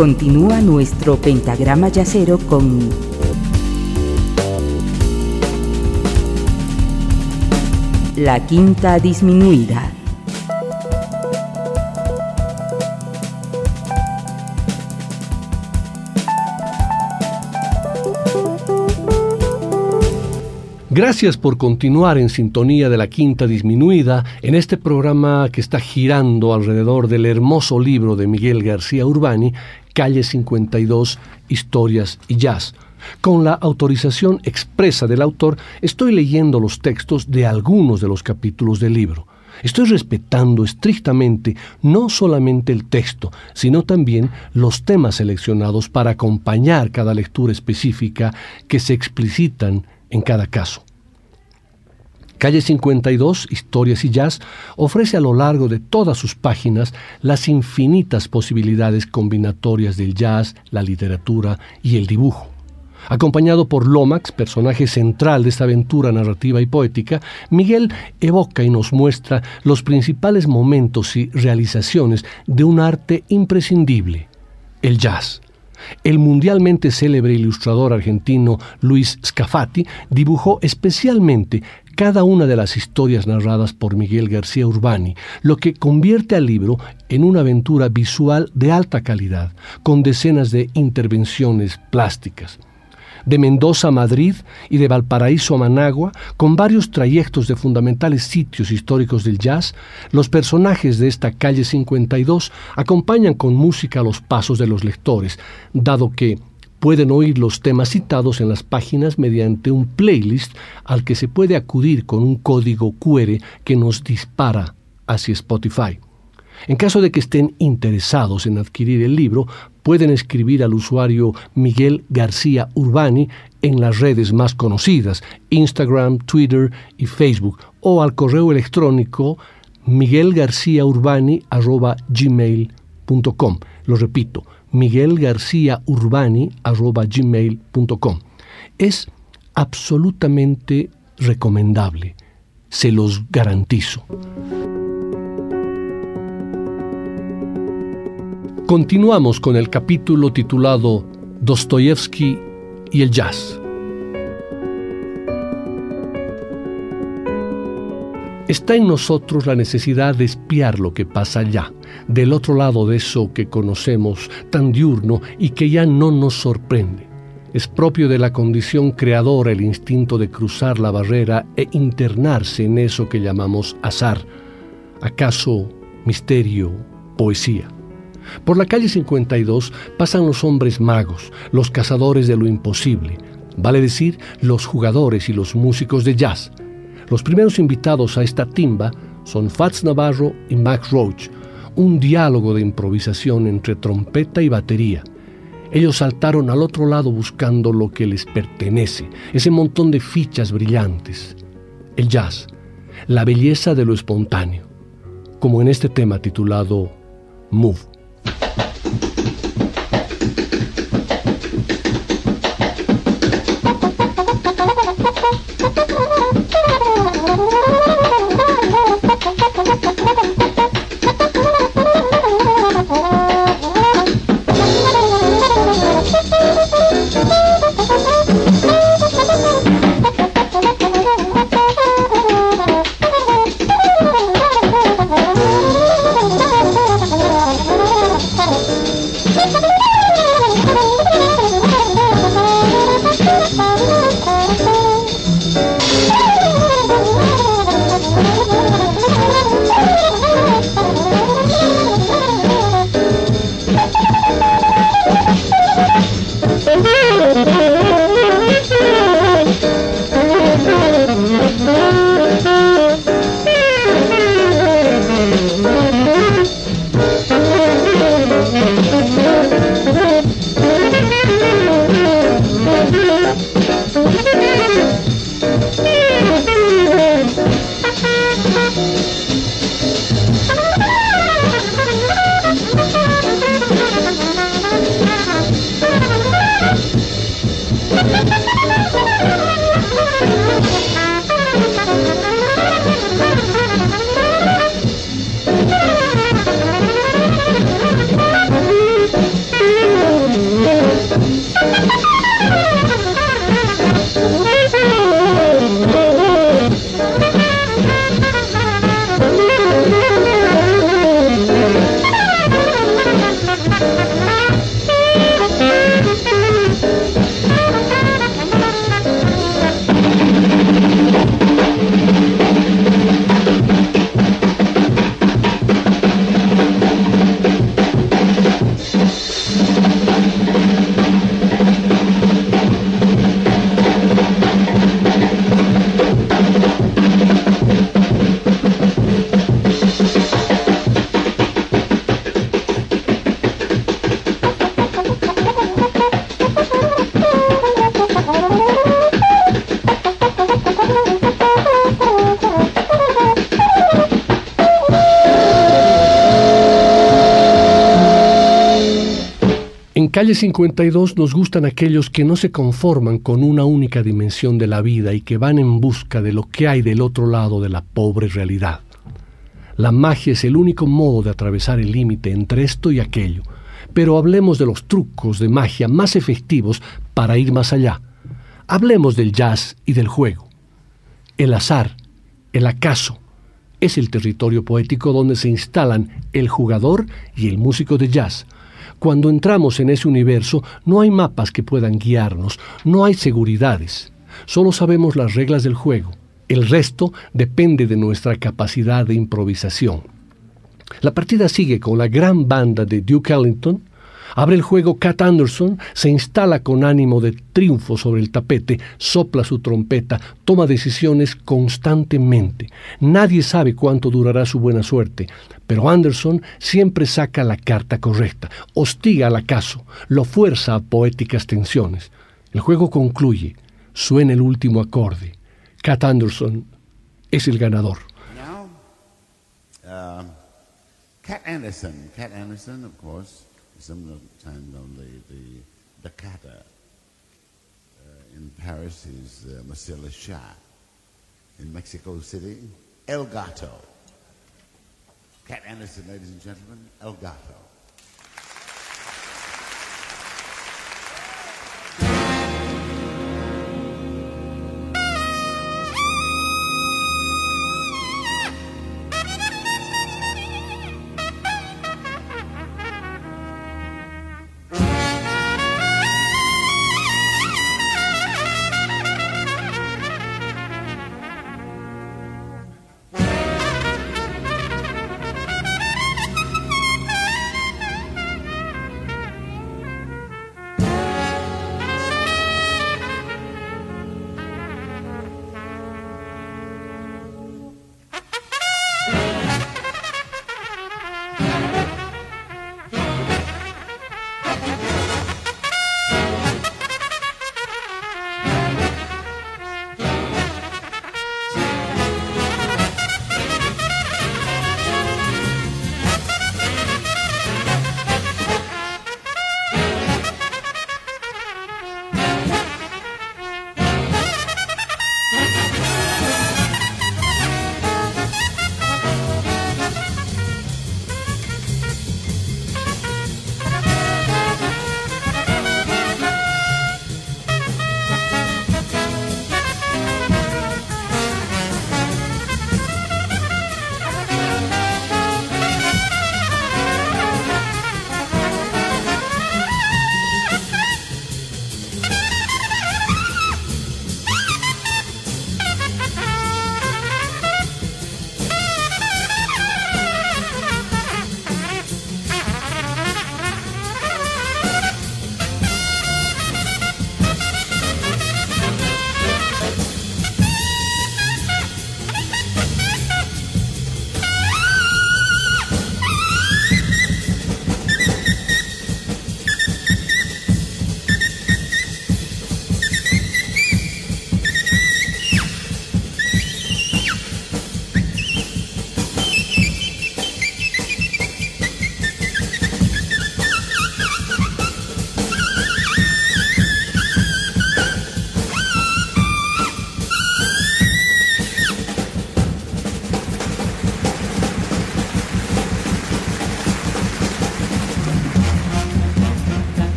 Continúa nuestro pentagrama yacero con la quinta disminuida. Gracias por continuar en sintonía de la quinta disminuida en este programa que está girando alrededor del hermoso libro de Miguel García Urbani, Calle 52, Historias y Jazz. Con la autorización expresa del autor, estoy leyendo los textos de algunos de los capítulos del libro. Estoy respetando estrictamente no solamente el texto, sino también los temas seleccionados para acompañar cada lectura específica que se explicitan en cada caso. Calle 52, Historias y Jazz, ofrece a lo largo de todas sus páginas las infinitas posibilidades combinatorias del jazz, la literatura y el dibujo. Acompañado por Lomax, personaje central de esta aventura narrativa y poética, Miguel evoca y nos muestra los principales momentos y realizaciones de un arte imprescindible, el jazz. El mundialmente célebre ilustrador argentino Luis Scafati dibujó especialmente cada una de las historias narradas por Miguel García Urbani, lo que convierte al libro en una aventura visual de alta calidad, con decenas de intervenciones plásticas. De Mendoza a Madrid y de Valparaíso a Managua, con varios trayectos de fundamentales sitios históricos del jazz, los personajes de esta calle 52 acompañan con música los pasos de los lectores, dado que pueden oír los temas citados en las páginas mediante un playlist al que se puede acudir con un código QR que nos dispara hacia Spotify. En caso de que estén interesados en adquirir el libro, pueden escribir al usuario Miguel García Urbani en las redes más conocidas, Instagram, Twitter y Facebook, o al correo electrónico miguelgarciaurbani.gmail.com. Lo repito, miguelgarciaurbani.gmail.com. Es absolutamente recomendable, se los garantizo. Continuamos con el capítulo titulado Dostoyevsky y el jazz. Está en nosotros la necesidad de espiar lo que pasa allá, del otro lado de eso que conocemos tan diurno y que ya no nos sorprende. Es propio de la condición creadora el instinto de cruzar la barrera e internarse en eso que llamamos azar. ¿Acaso misterio, poesía? Por la calle 52 pasan los hombres magos, los cazadores de lo imposible, vale decir, los jugadores y los músicos de jazz. Los primeros invitados a esta timba son Fats Navarro y Max Roach, un diálogo de improvisación entre trompeta y batería. Ellos saltaron al otro lado buscando lo que les pertenece, ese montón de fichas brillantes. El jazz, la belleza de lo espontáneo, como en este tema titulado Move. Calle 52 nos gustan aquellos que no se conforman con una única dimensión de la vida y que van en busca de lo que hay del otro lado de la pobre realidad. La magia es el único modo de atravesar el límite entre esto y aquello, pero hablemos de los trucos de magia más efectivos para ir más allá. Hablemos del jazz y del juego. El azar, el acaso, es el territorio poético donde se instalan el jugador y el músico de jazz. Cuando entramos en ese universo no hay mapas que puedan guiarnos, no hay seguridades, solo sabemos las reglas del juego. El resto depende de nuestra capacidad de improvisación. La partida sigue con la gran banda de Duke Ellington, Abre el juego Cat Anderson, se instala con ánimo de triunfo sobre el tapete, sopla su trompeta, toma decisiones constantemente. Nadie sabe cuánto durará su buena suerte, pero Anderson siempre saca la carta correcta, hostiga al acaso, lo fuerza a poéticas tensiones. El juego concluye, suena el último acorde. Cat Anderson es el ganador. Uh, Cat Anderson, Cat Anderson. Sometimes on the, the, the kata. Uh, in Paris is uh, Le Chat. In Mexico City, El Gato. Cat Anderson, ladies and gentlemen, El Gato.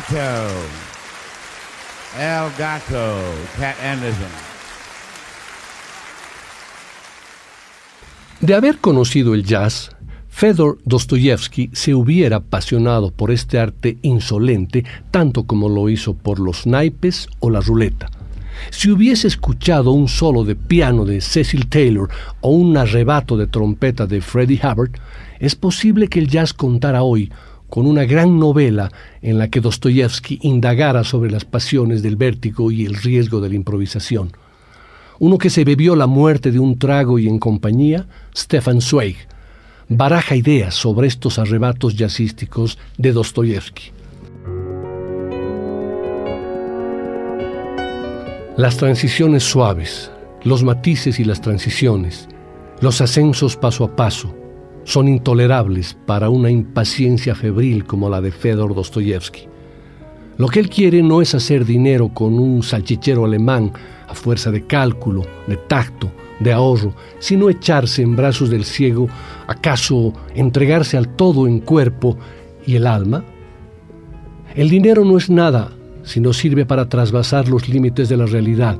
Gato. El Gato, Cat Anderson. De haber conocido el jazz, Fedor Dostoyevsky se hubiera apasionado por este arte insolente tanto como lo hizo por los naipes o la ruleta. Si hubiese escuchado un solo de piano de Cecil Taylor o un arrebato de trompeta de Freddie Hubbard, es posible que el jazz contara hoy con una gran novela en la que Dostoyevsky indagara sobre las pasiones del vértigo y el riesgo de la improvisación. Uno que se bebió la muerte de un trago y en compañía, Stefan Zweig, baraja ideas sobre estos arrebatos jazzísticos de Dostoyevsky. Las transiciones suaves, los matices y las transiciones, los ascensos paso a paso, son intolerables para una impaciencia febril como la de Fedor Dostoyevsky. Lo que él quiere no es hacer dinero con un salchichero alemán a fuerza de cálculo, de tacto, de ahorro, sino echarse en brazos del ciego, acaso entregarse al todo en cuerpo y el alma. El dinero no es nada sino sirve para trasvasar los límites de la realidad.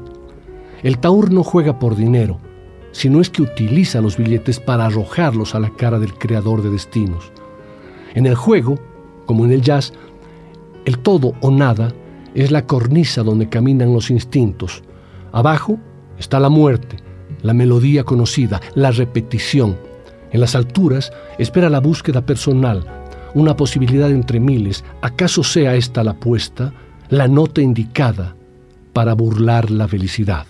El taur no juega por dinero, sino es que utiliza los billetes para arrojarlos a la cara del creador de destinos. En el juego, como en el jazz, el todo o nada es la cornisa donde caminan los instintos. Abajo está la muerte, la melodía conocida, la repetición. En las alturas espera la búsqueda personal, una posibilidad entre miles. ¿Acaso sea esta la apuesta? la nota indicada para burlar la felicidad.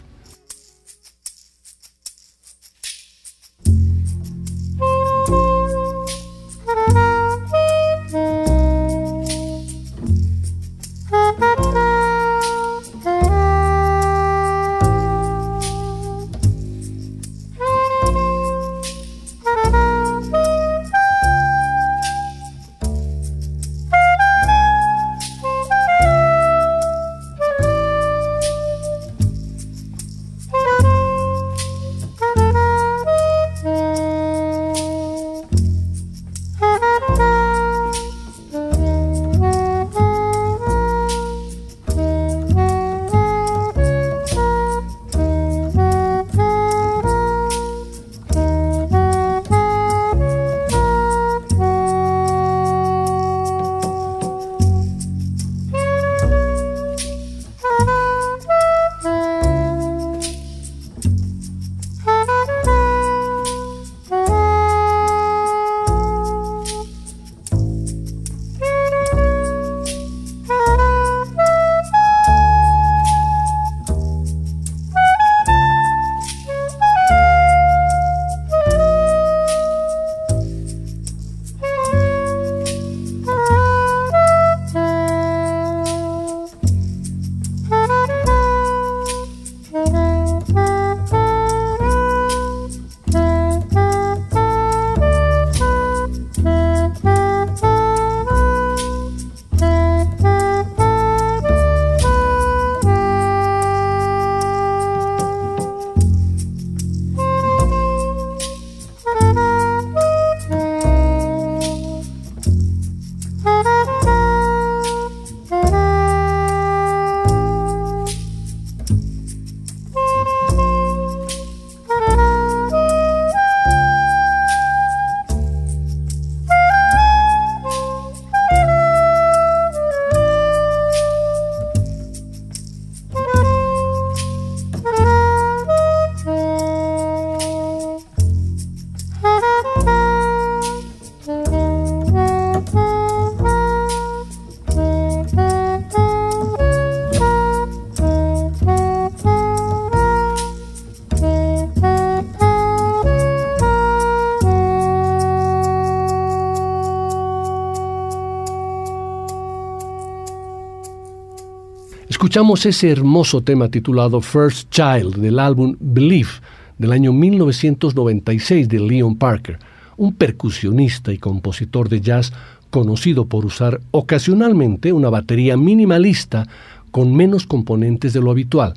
Escuchamos ese hermoso tema titulado First Child del álbum Believe del año 1996 de Leon Parker, un percusionista y compositor de jazz conocido por usar ocasionalmente una batería minimalista con menos componentes de lo habitual,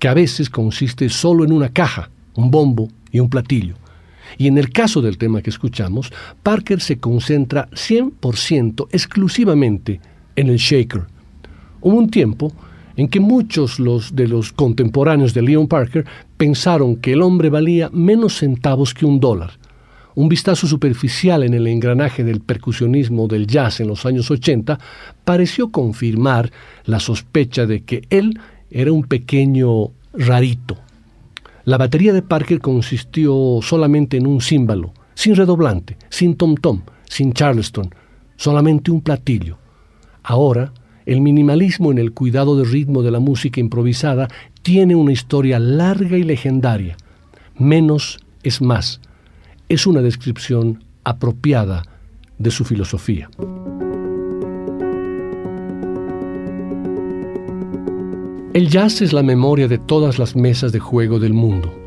que a veces consiste solo en una caja, un bombo y un platillo. Y en el caso del tema que escuchamos, Parker se concentra 100% exclusivamente en el shaker. Hubo un tiempo en que muchos de los contemporáneos de Leon Parker pensaron que el hombre valía menos centavos que un dólar. Un vistazo superficial en el engranaje del percusionismo del jazz en los años 80 pareció confirmar la sospecha de que él era un pequeño rarito. La batería de Parker consistió solamente en un címbalo, sin redoblante, sin tom-tom, sin charleston, solamente un platillo. Ahora, el minimalismo en el cuidado del ritmo de la música improvisada tiene una historia larga y legendaria. Menos es más. Es una descripción apropiada de su filosofía. El jazz es la memoria de todas las mesas de juego del mundo.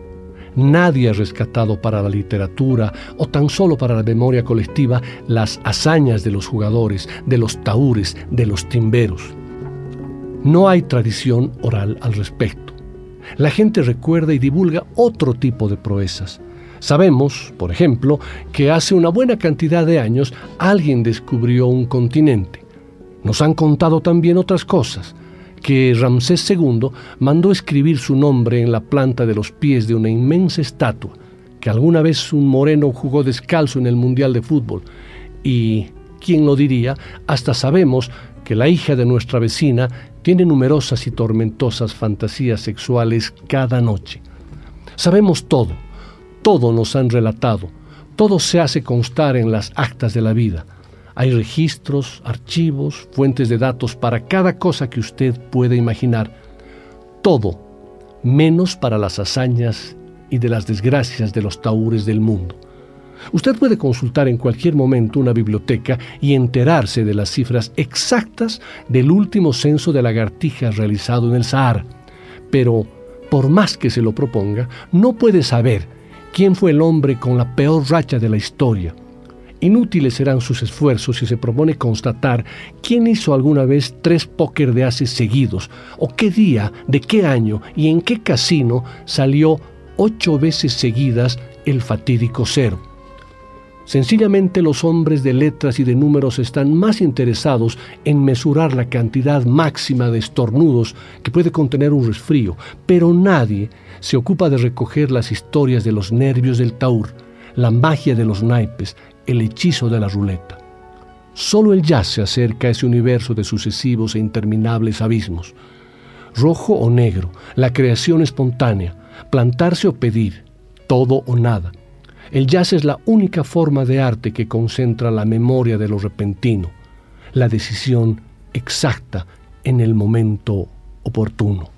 Nadie ha rescatado para la literatura o tan solo para la memoria colectiva las hazañas de los jugadores, de los taúres, de los timberos. No hay tradición oral al respecto. La gente recuerda y divulga otro tipo de proezas. Sabemos, por ejemplo, que hace una buena cantidad de años alguien descubrió un continente. Nos han contado también otras cosas, que Ramsés II mandó escribir su nombre en la planta de los pies de una inmensa estatua, que alguna vez un moreno jugó descalzo en el Mundial de Fútbol. Y, ¿quién lo diría? Hasta sabemos que la hija de nuestra vecina tiene numerosas y tormentosas fantasías sexuales cada noche. Sabemos todo, todo nos han relatado, todo se hace constar en las actas de la vida. Hay registros, archivos, fuentes de datos para cada cosa que usted puede imaginar. Todo, menos para las hazañas y de las desgracias de los taúres del mundo. Usted puede consultar en cualquier momento una biblioteca y enterarse de las cifras exactas del último censo de lagartijas realizado en el Sahara. Pero, por más que se lo proponga, no puede saber quién fue el hombre con la peor racha de la historia Inútiles serán sus esfuerzos si se propone constatar quién hizo alguna vez tres póker de haces seguidos, o qué día, de qué año y en qué casino salió ocho veces seguidas el fatídico cero. Sencillamente los hombres de letras y de números están más interesados en mesurar la cantidad máxima de estornudos que puede contener un resfrío, pero nadie se ocupa de recoger las historias de los nervios del taur, la magia de los naipes, el hechizo de la ruleta. Solo el jazz se acerca a ese universo de sucesivos e interminables abismos. Rojo o negro, la creación espontánea, plantarse o pedir, todo o nada. El jazz es la única forma de arte que concentra la memoria de lo repentino, la decisión exacta en el momento oportuno.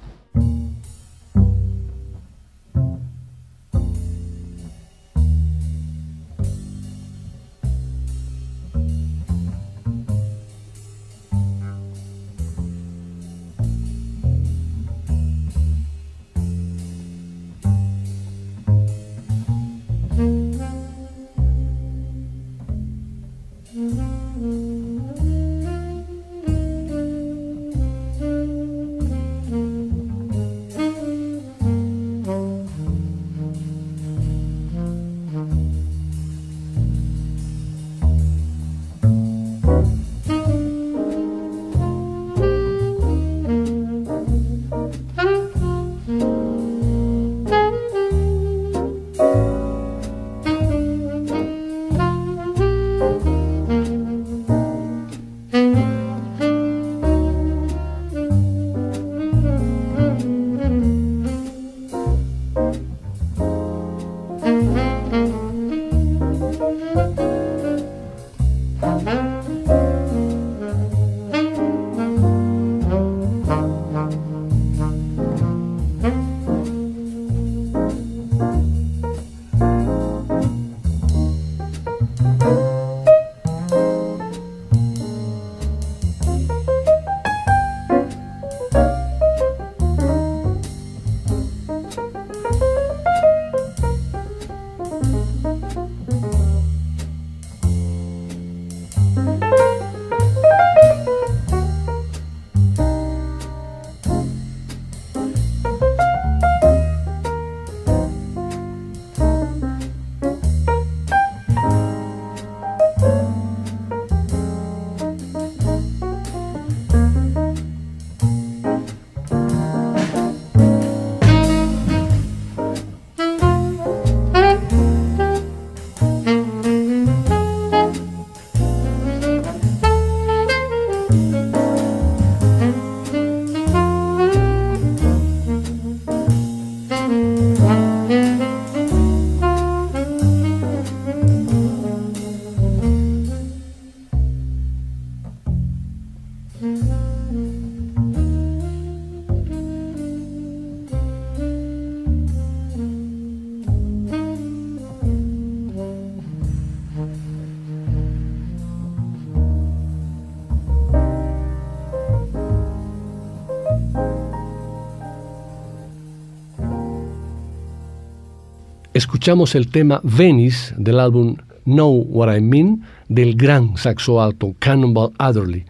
Escuchamos el tema Venice del álbum Know What I Mean del gran saxo alto Cannonball Adderley,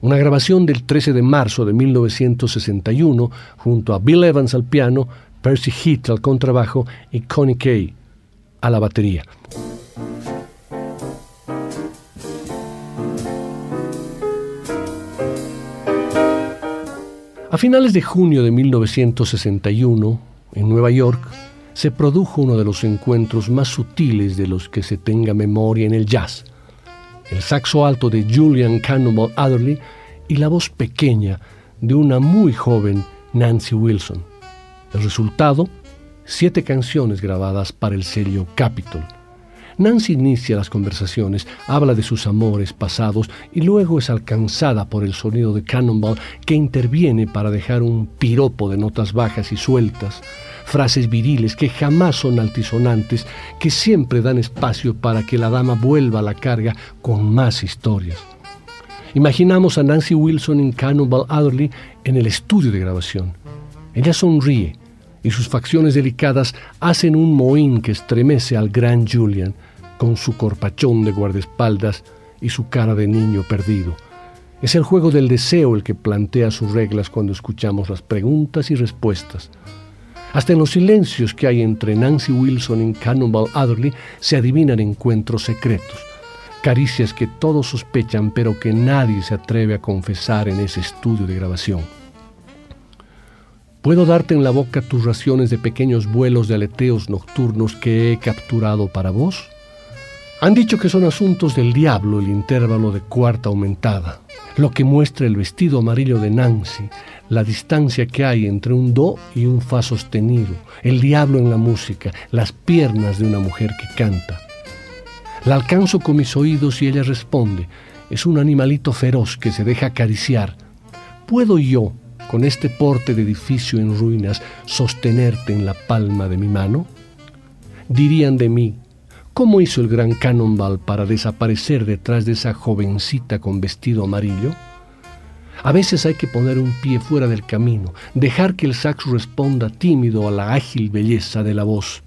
una grabación del 13 de marzo de 1961 junto a Bill Evans al piano, Percy Heath al contrabajo y Connie Kay a la batería. A finales de junio de 1961, en Nueva York, se produjo uno de los encuentros más sutiles de los que se tenga memoria en el jazz. El saxo alto de Julian Cannonball Adderley y la voz pequeña de una muy joven Nancy Wilson. El resultado, siete canciones grabadas para el sello Capitol. Nancy inicia las conversaciones, habla de sus amores pasados y luego es alcanzada por el sonido de Cannonball que interviene para dejar un piropo de notas bajas y sueltas, frases viriles que jamás son altisonantes, que siempre dan espacio para que la dama vuelva a la carga con más historias. Imaginamos a Nancy Wilson en Cannonball Adderley en el estudio de grabación. Ella sonríe y sus facciones delicadas hacen un mohín que estremece al gran Julian, con su corpachón de guardaespaldas y su cara de niño perdido. Es el juego del deseo el que plantea sus reglas cuando escuchamos las preguntas y respuestas. Hasta en los silencios que hay entre Nancy Wilson y Cannonball Adderley se adivinan encuentros secretos, caricias que todos sospechan pero que nadie se atreve a confesar en ese estudio de grabación. Puedo darte en la boca tus raciones de pequeños vuelos de aleteos nocturnos que he capturado para vos. Han dicho que son asuntos del diablo el intervalo de cuarta aumentada, lo que muestra el vestido amarillo de Nancy, la distancia que hay entre un do y un fa sostenido, el diablo en la música, las piernas de una mujer que canta. La alcanzo con mis oídos y ella responde, es un animalito feroz que se deja acariciar. ¿Puedo yo, con este porte de edificio en ruinas, sostenerte en la palma de mi mano? Dirían de mí, ¿Cómo hizo el gran Cannonball para desaparecer detrás de esa jovencita con vestido amarillo? A veces hay que poner un pie fuera del camino, dejar que el saxo responda tímido a la ágil belleza de la voz.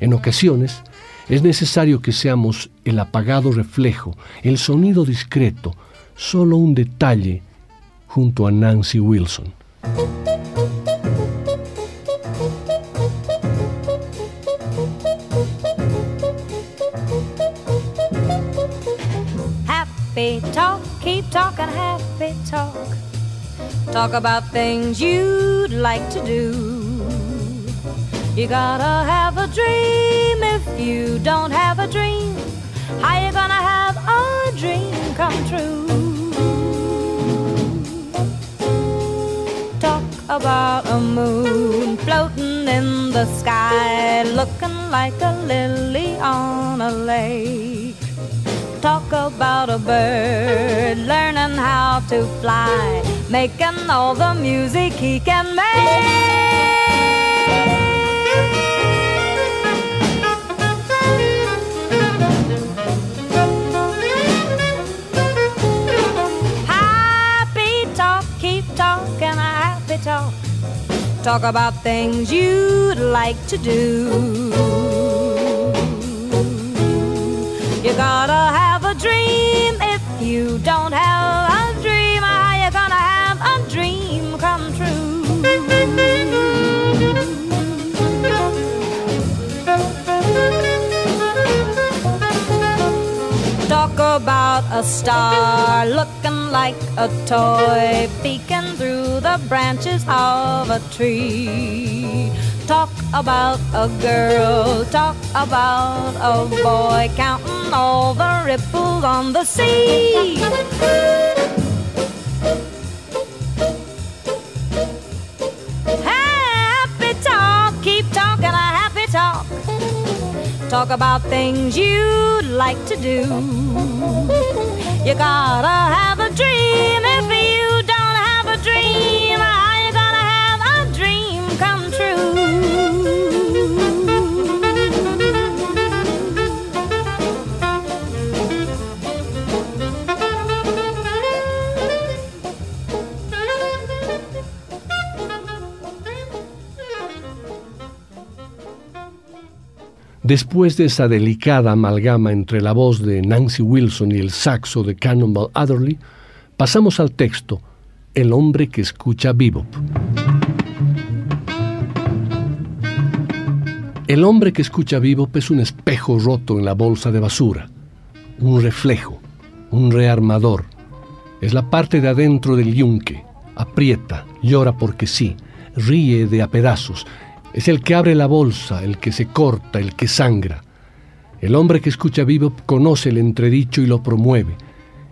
En ocasiones es necesario que seamos el apagado reflejo, el sonido discreto, solo un detalle junto a Nancy Wilson. Talk, talking happy talk. Talk about things you'd like to do. You gotta have a dream if you don't have a dream. How you gonna have a dream come true? Talk about a moon floating in the sky, looking like a lily on a lake talk about a bird learning how to fly, making all the music he can make. Happy talk, keep talking happy talk. Talk about things you'd like to do. You gotta have a dream. If you don't have a dream, how you gonna have a dream come true? Talk about a star looking like a toy peeking through the branches of a tree talk about a girl, talk about a boy, counting all the ripples on the sea. Happy talk, keep talking a happy talk. Talk about things you'd like to do. You gotta have a dream Después de esa delicada amalgama entre la voz de Nancy Wilson y el saxo de Cannonball Adderley, pasamos al texto El hombre que escucha bebop. El hombre que escucha bebop es un espejo roto en la bolsa de basura, un reflejo, un rearmador. Es la parte de adentro del yunque, aprieta, llora porque sí, ríe de a pedazos, es el que abre la bolsa, el que se corta, el que sangra. El hombre que escucha vivo conoce el entredicho y lo promueve.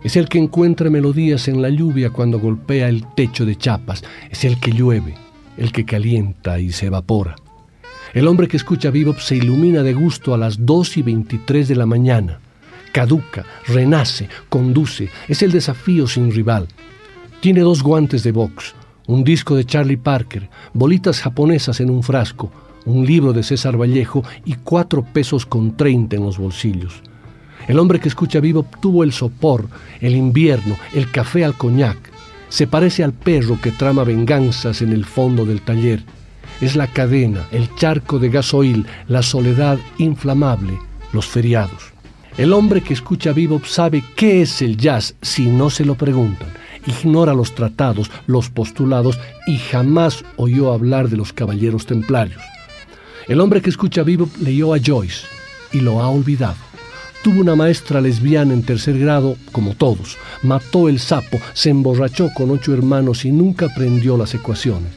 Es el que encuentra melodías en la lluvia cuando golpea el techo de chapas. Es el que llueve, el que calienta y se evapora. El hombre que escucha vivo se ilumina de gusto a las 2 y 23 de la mañana. Caduca, renace, conduce. Es el desafío sin rival. Tiene dos guantes de box, un disco de Charlie Parker, bolitas japonesas en un frasco, un libro de César Vallejo y cuatro pesos con treinta en los bolsillos. El hombre que escucha vivo tuvo el sopor, el invierno, el café al coñac. Se parece al perro que trama venganzas en el fondo del taller. Es la cadena, el charco de gasoil, la soledad inflamable, los feriados. El hombre que escucha vivo sabe qué es el jazz si no se lo preguntan ignora los tratados, los postulados y jamás oyó hablar de los caballeros templarios. El hombre que escucha vivo leyó a Joyce y lo ha olvidado. Tuvo una maestra lesbiana en tercer grado, como todos. Mató el sapo, se emborrachó con ocho hermanos y nunca aprendió las ecuaciones.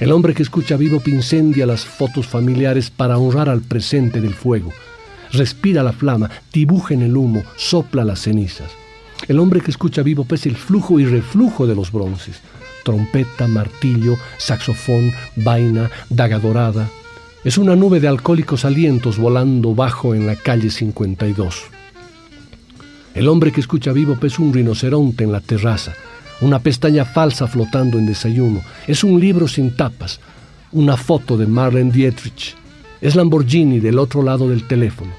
El hombre que escucha vivo incendia las fotos familiares para honrar al presente del fuego. Respira la flama, dibuja en el humo, sopla las cenizas. El hombre que escucha vivo es el flujo y reflujo de los bronces. Trompeta, martillo, saxofón, vaina, daga dorada. Es una nube de alcohólicos alientos volando bajo en la calle 52. El hombre que escucha vivo es un rinoceronte en la terraza, una pestaña falsa flotando en desayuno. Es un libro sin tapas, una foto de Marlene Dietrich. Es Lamborghini del otro lado del teléfono.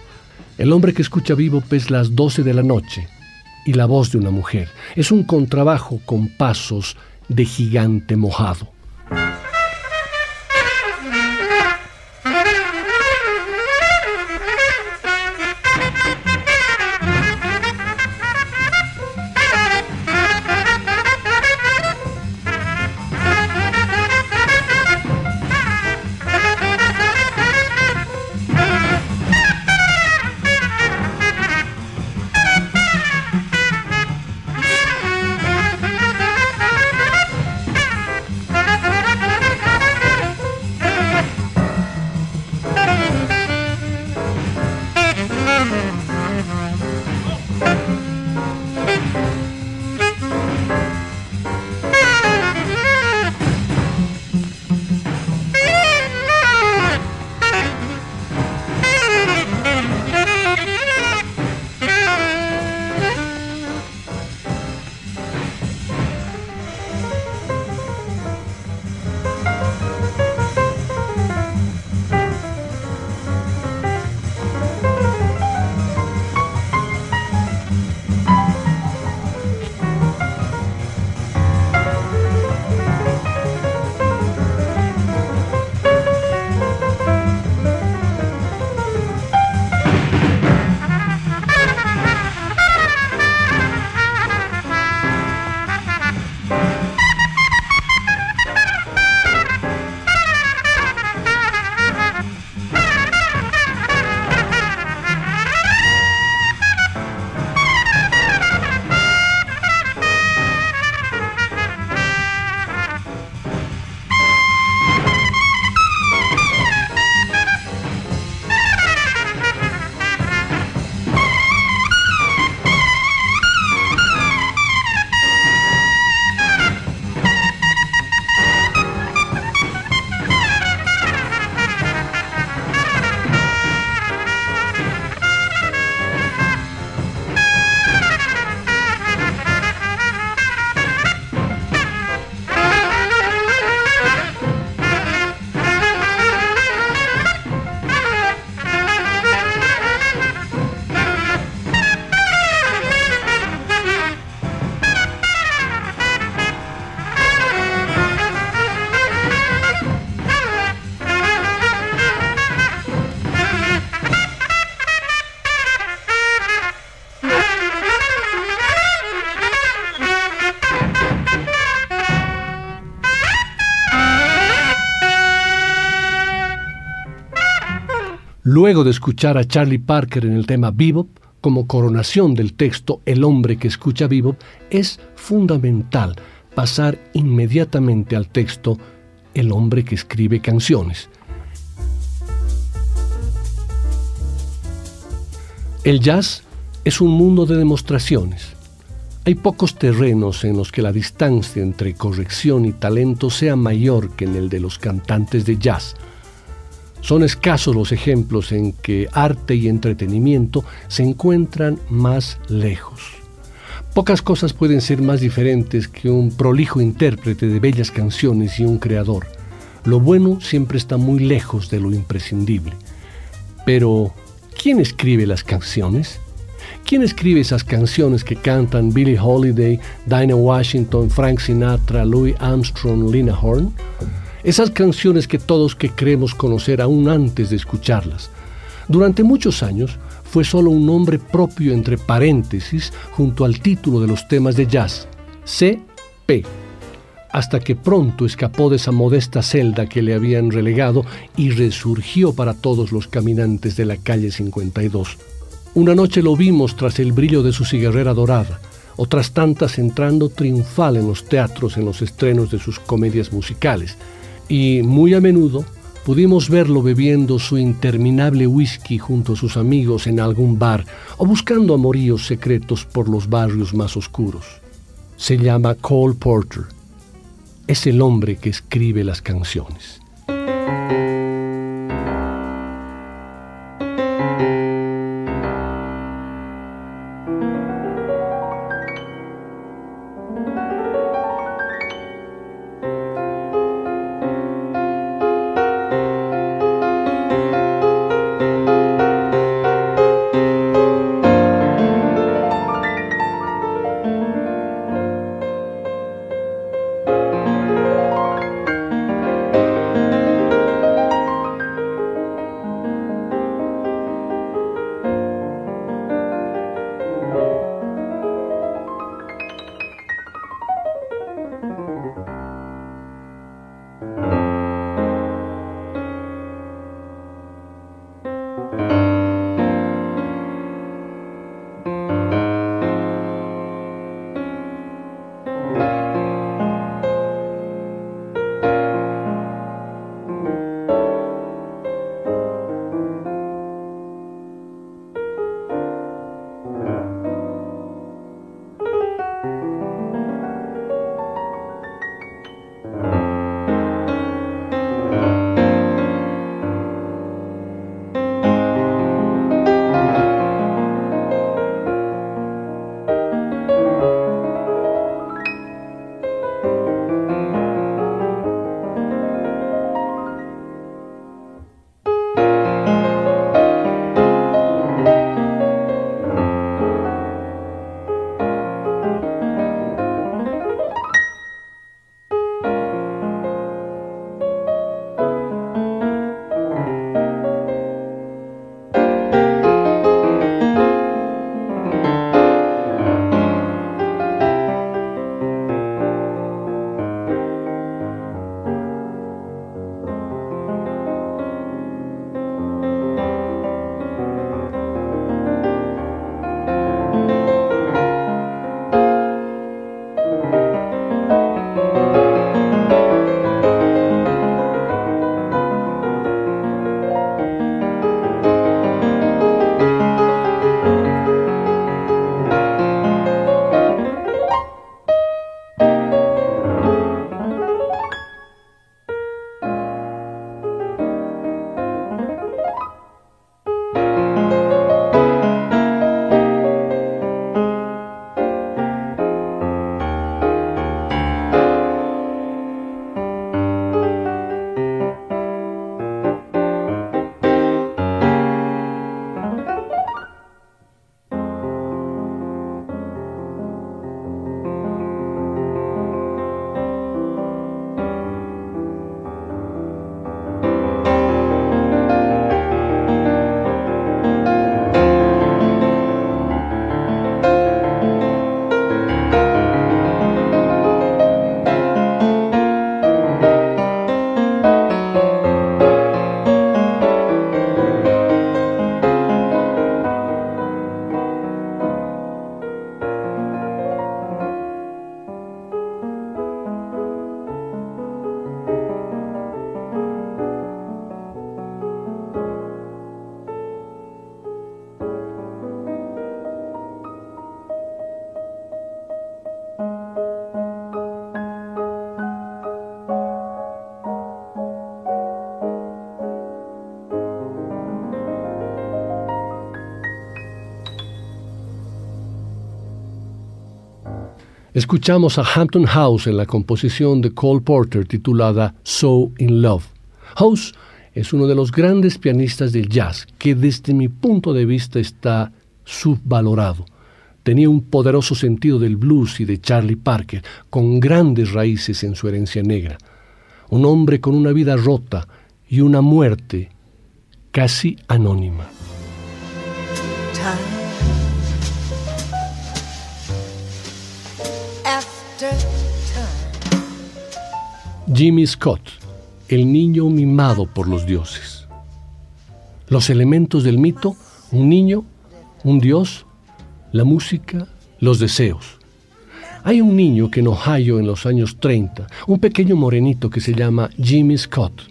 El hombre que escucha vivo es las 12 de la noche, y la voz de una mujer. Es un contrabajo con pasos de gigante mojado. Luego de escuchar a Charlie Parker en el tema Bebop, como coronación del texto El hombre que escucha Bebop, es fundamental pasar inmediatamente al texto El hombre que escribe canciones. El jazz es un mundo de demostraciones. Hay pocos terrenos en los que la distancia entre corrección y talento sea mayor que en el de los cantantes de jazz. Son escasos los ejemplos en que arte y entretenimiento se encuentran más lejos. Pocas cosas pueden ser más diferentes que un prolijo intérprete de bellas canciones y un creador. Lo bueno siempre está muy lejos de lo imprescindible. Pero, ¿quién escribe las canciones? ¿Quién escribe esas canciones que cantan Billie Holiday, Dinah Washington, Frank Sinatra, Louis Armstrong, Lina Horne? Esas canciones que todos que creemos conocer aún antes de escucharlas. Durante muchos años fue solo un nombre propio entre paréntesis junto al título de los temas de jazz, C.P., hasta que pronto escapó de esa modesta celda que le habían relegado y resurgió para todos los caminantes de la calle 52. Una noche lo vimos tras el brillo de su cigarrera dorada, otras tantas entrando triunfal en los teatros en los estrenos de sus comedias musicales, y muy a menudo pudimos verlo bebiendo su interminable whisky junto a sus amigos en algún bar o buscando amoríos secretos por los barrios más oscuros. Se llama Cole Porter. Es el hombre que escribe las canciones. Escuchamos a Hampton House en la composición de Cole Porter titulada So in Love. House es uno de los grandes pianistas del jazz que desde mi punto de vista está subvalorado. Tenía un poderoso sentido del blues y de Charlie Parker, con grandes raíces en su herencia negra. Un hombre con una vida rota y una muerte casi anónima. Jimmy Scott, el niño mimado por los dioses. Los elementos del mito, un niño, un dios, la música, los deseos. Hay un niño que en Ohio en los años 30, un pequeño morenito que se llama Jimmy Scott.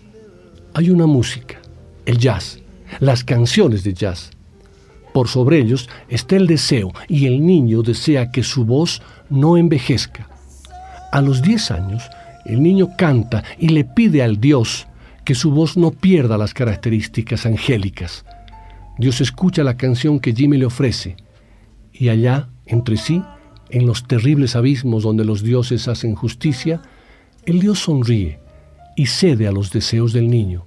Hay una música, el jazz, las canciones de jazz. Por sobre ellos está el deseo y el niño desea que su voz no envejezca. A los 10 años, el niño canta y le pide al Dios que su voz no pierda las características angélicas. Dios escucha la canción que Jimmy le ofrece y allá, entre sí, en los terribles abismos donde los dioses hacen justicia, el Dios sonríe y cede a los deseos del niño.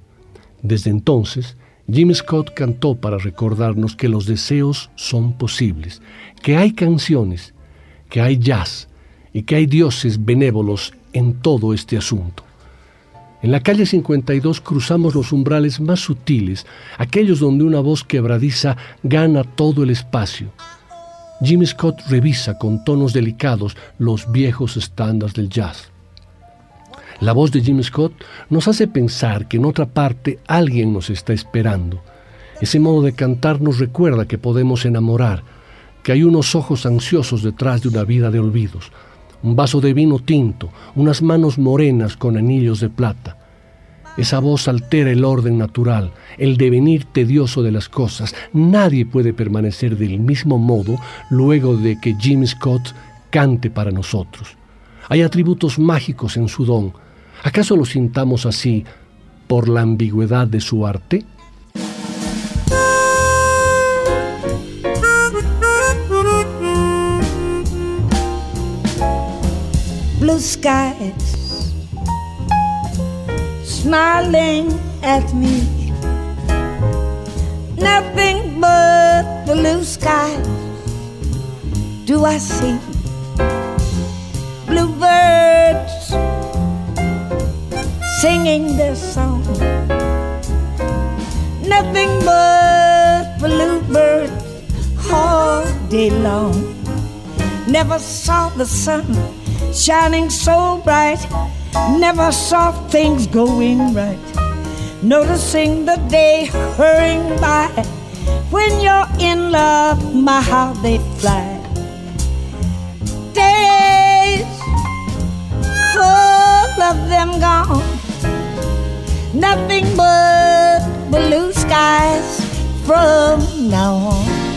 Desde entonces, Jimmy Scott cantó para recordarnos que los deseos son posibles, que hay canciones, que hay jazz y que hay dioses benévolos en todo este asunto. En la calle 52 cruzamos los umbrales más sutiles, aquellos donde una voz quebradiza gana todo el espacio. Jimmy Scott revisa con tonos delicados los viejos estándares del jazz. La voz de Jimmy Scott nos hace pensar que en otra parte alguien nos está esperando. Ese modo de cantar nos recuerda que podemos enamorar, que hay unos ojos ansiosos detrás de una vida de olvidos, un vaso de vino tinto, unas manos morenas con anillos de plata. Esa voz altera el orden natural, el devenir tedioso de las cosas. Nadie puede permanecer del mismo modo luego de que Jim Scott cante para nosotros. Hay atributos mágicos en su don. ¿Acaso lo sintamos así por la ambigüedad de su arte? Skies smiling at me. Nothing but blue skies do I see. Bluebirds singing their song. Nothing but bluebirds all day long. Never saw the sun shining so bright. Never saw things going right. Noticing the day hurrying by. When you're in love, my how they fly. Days full of them gone. Nothing but blue skies from now on.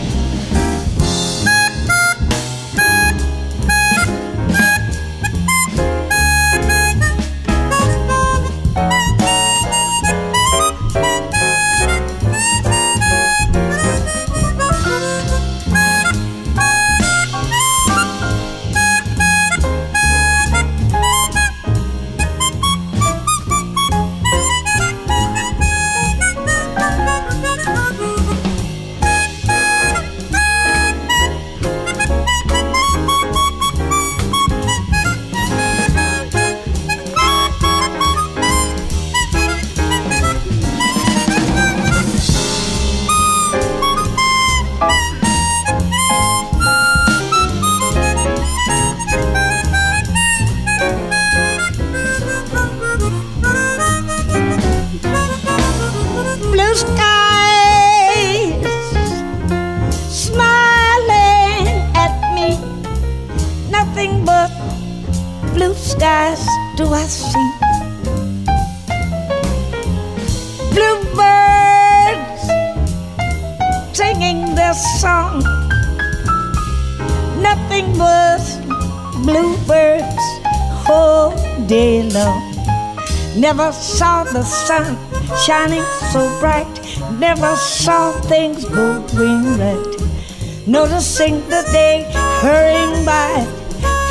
The sun shining so bright. Never saw things going right. Noticing the day hurrying by.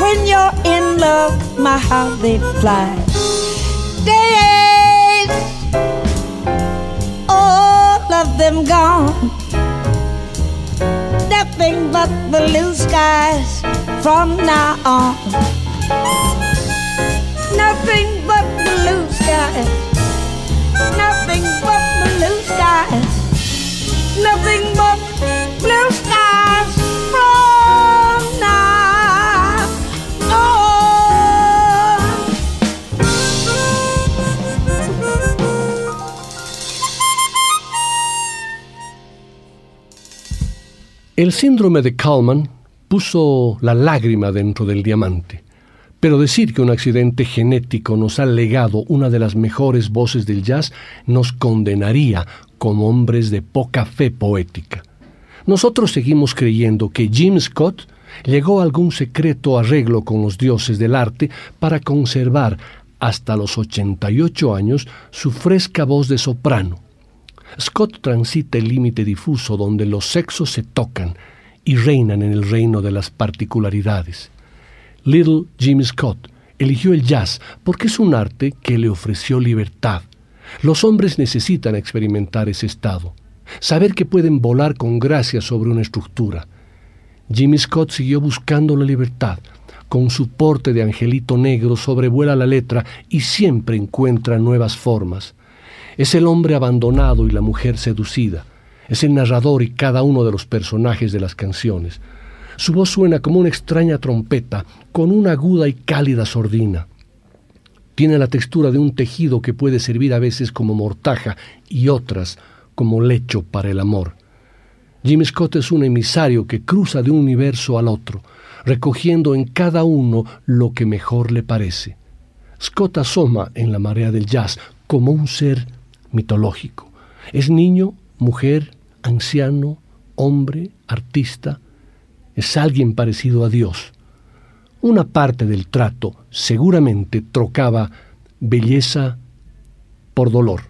When you're in love, my how they fly. Days, all of them gone. Nothing but blue skies from now on. Nothing but blue skies. On. El síndrome de Kalman puso la lágrima dentro del diamante. Pero decir que un accidente genético nos ha legado una de las mejores voces del jazz nos condenaría como hombres de poca fe poética. Nosotros seguimos creyendo que Jim Scott llegó a algún secreto arreglo con los dioses del arte para conservar hasta los 88 años su fresca voz de soprano. Scott transita el límite difuso donde los sexos se tocan y reinan en el reino de las particularidades. Little Jim Scott eligió el jazz porque es un arte que le ofreció libertad. Los hombres necesitan experimentar ese estado, saber que pueden volar con gracia sobre una estructura. Jimmy Scott siguió buscando la libertad. Con su porte de angelito negro sobrevuela la letra y siempre encuentra nuevas formas. Es el hombre abandonado y la mujer seducida. Es el narrador y cada uno de los personajes de las canciones. Su voz suena como una extraña trompeta, con una aguda y cálida sordina. Tiene la textura de un tejido que puede servir a veces como mortaja y otras como lecho para el amor. Jim Scott es un emisario que cruza de un universo al otro, recogiendo en cada uno lo que mejor le parece. Scott asoma en la marea del jazz como un ser mitológico. Es niño, mujer, anciano, hombre, artista, es alguien parecido a Dios. Una parte del trato seguramente trocaba belleza por dolor.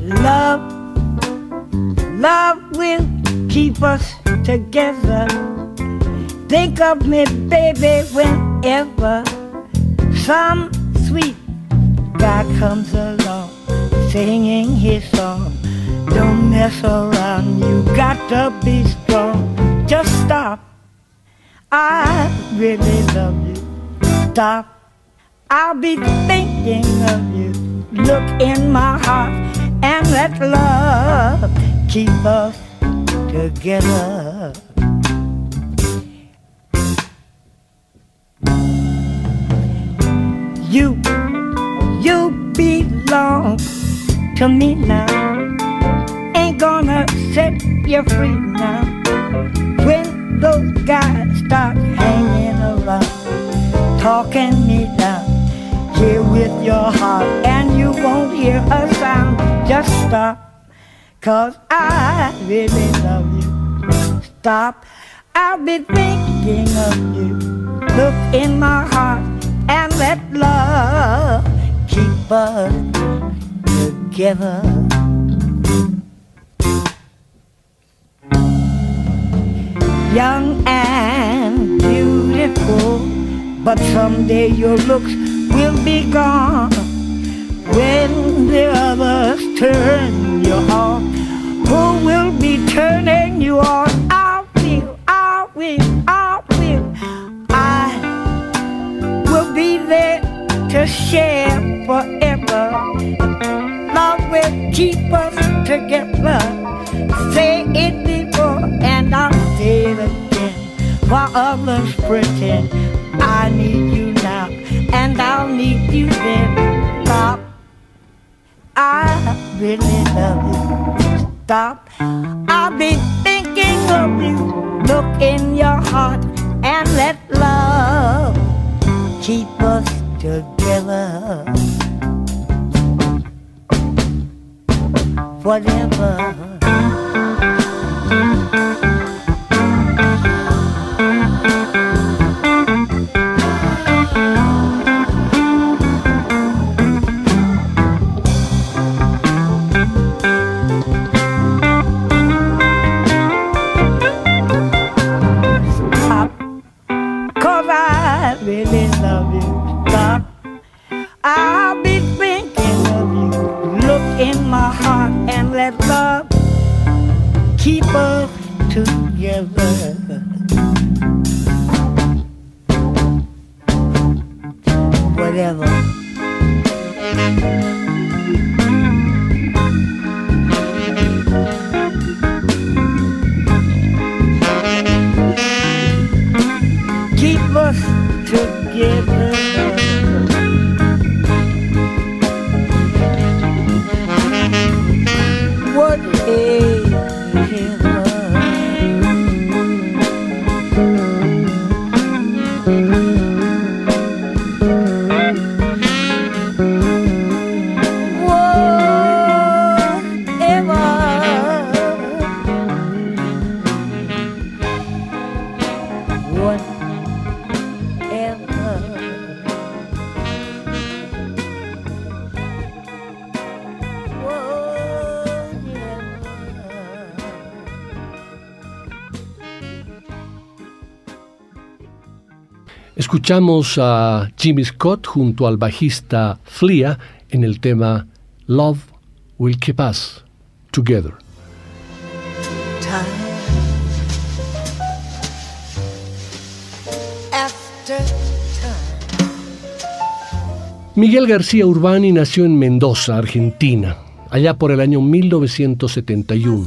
Love, love will keep us together. Think of me, baby, whenever some sweet guy comes along singing his song. Don't mess around, you got to be strong. Just stop. I really love you. Stop. I'll be thinking of you. Look in my heart and let love keep us together. You, you belong to me now. Ain't gonna set you free now. When those guys start hanging around, talking me down, here with your heart, and you won't hear a sound. Just stop. Cause I really love you. Stop. I've been thinking of you. Look in my heart and let love keep us together. Young and beautiful, but someday your looks will be gone. When the others turn you off, Escuchamos a Jimmy Scott junto al bajista Flea en el tema Love Will Keep Us Together. Miguel García Urbani nació en Mendoza, Argentina, allá por el año 1971.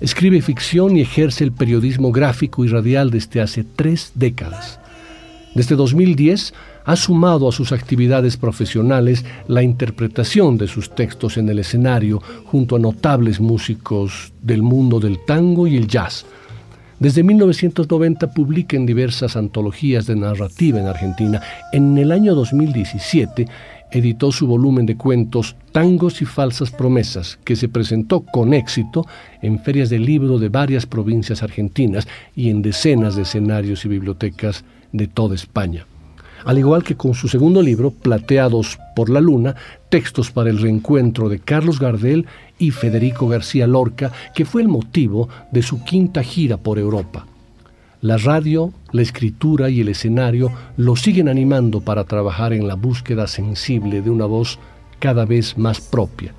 Escribe ficción y ejerce el periodismo gráfico y radial desde hace tres décadas. Desde 2010 ha sumado a sus actividades profesionales la interpretación de sus textos en el escenario junto a notables músicos del mundo del tango y el jazz. Desde 1990 publica en diversas antologías de narrativa en Argentina. En el año 2017 editó su volumen de cuentos Tangos y Falsas Promesas, que se presentó con éxito en ferias de libro de varias provincias argentinas y en decenas de escenarios y bibliotecas de toda España. Al igual que con su segundo libro, Plateados por la Luna, textos para el reencuentro de Carlos Gardel y Federico García Lorca, que fue el motivo de su quinta gira por Europa. La radio, la escritura y el escenario lo siguen animando para trabajar en la búsqueda sensible de una voz cada vez más propia.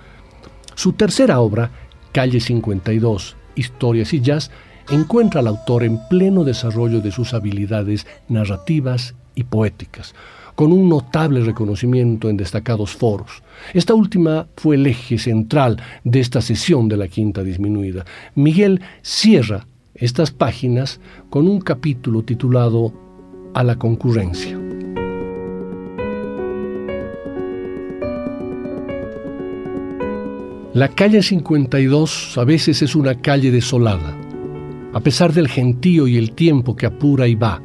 Su tercera obra, Calle 52, Historias y Jazz, encuentra al autor en pleno desarrollo de sus habilidades narrativas y poéticas, con un notable reconocimiento en destacados foros. Esta última fue el eje central de esta sesión de la Quinta Disminuida. Miguel cierra estas páginas con un capítulo titulado A la concurrencia. La calle 52 a veces es una calle desolada a pesar del gentío y el tiempo que apura y va,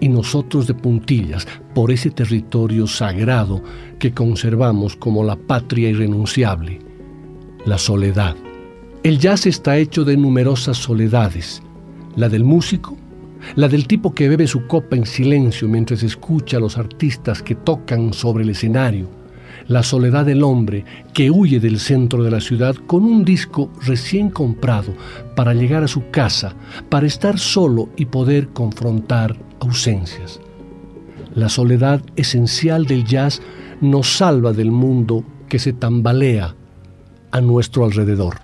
y nosotros de puntillas por ese territorio sagrado que conservamos como la patria irrenunciable, la soledad. El jazz está hecho de numerosas soledades, la del músico, la del tipo que bebe su copa en silencio mientras escucha a los artistas que tocan sobre el escenario, la soledad del hombre que huye del centro de la ciudad con un disco recién comprado para llegar a su casa, para estar solo y poder confrontar ausencias. La soledad esencial del jazz nos salva del mundo que se tambalea a nuestro alrededor.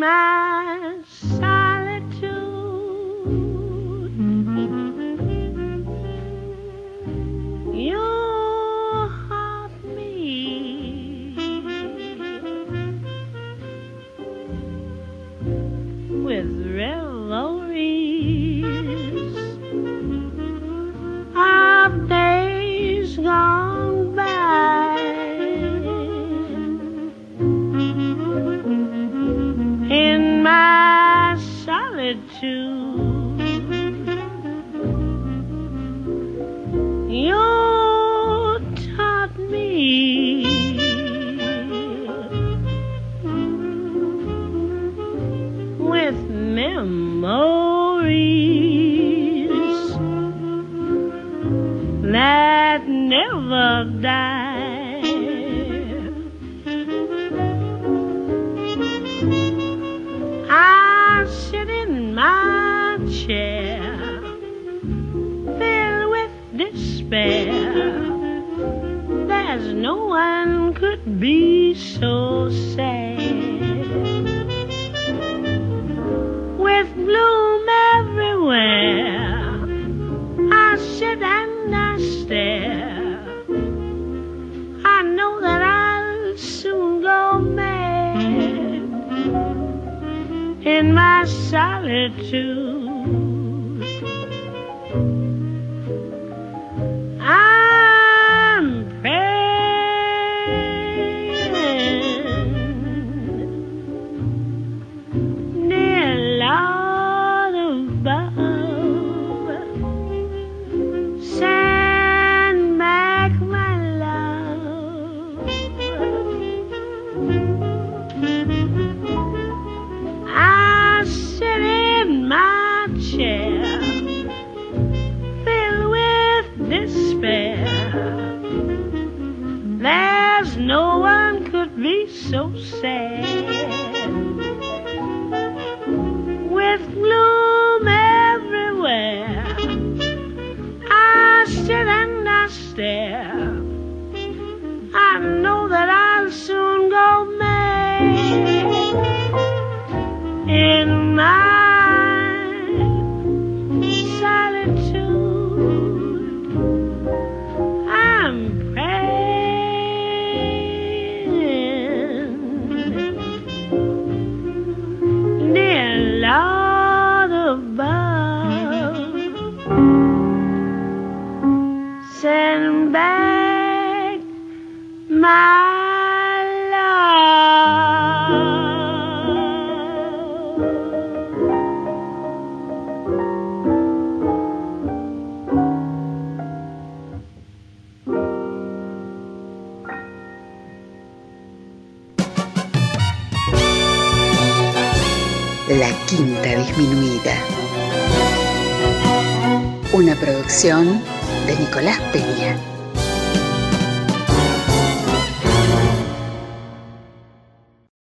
na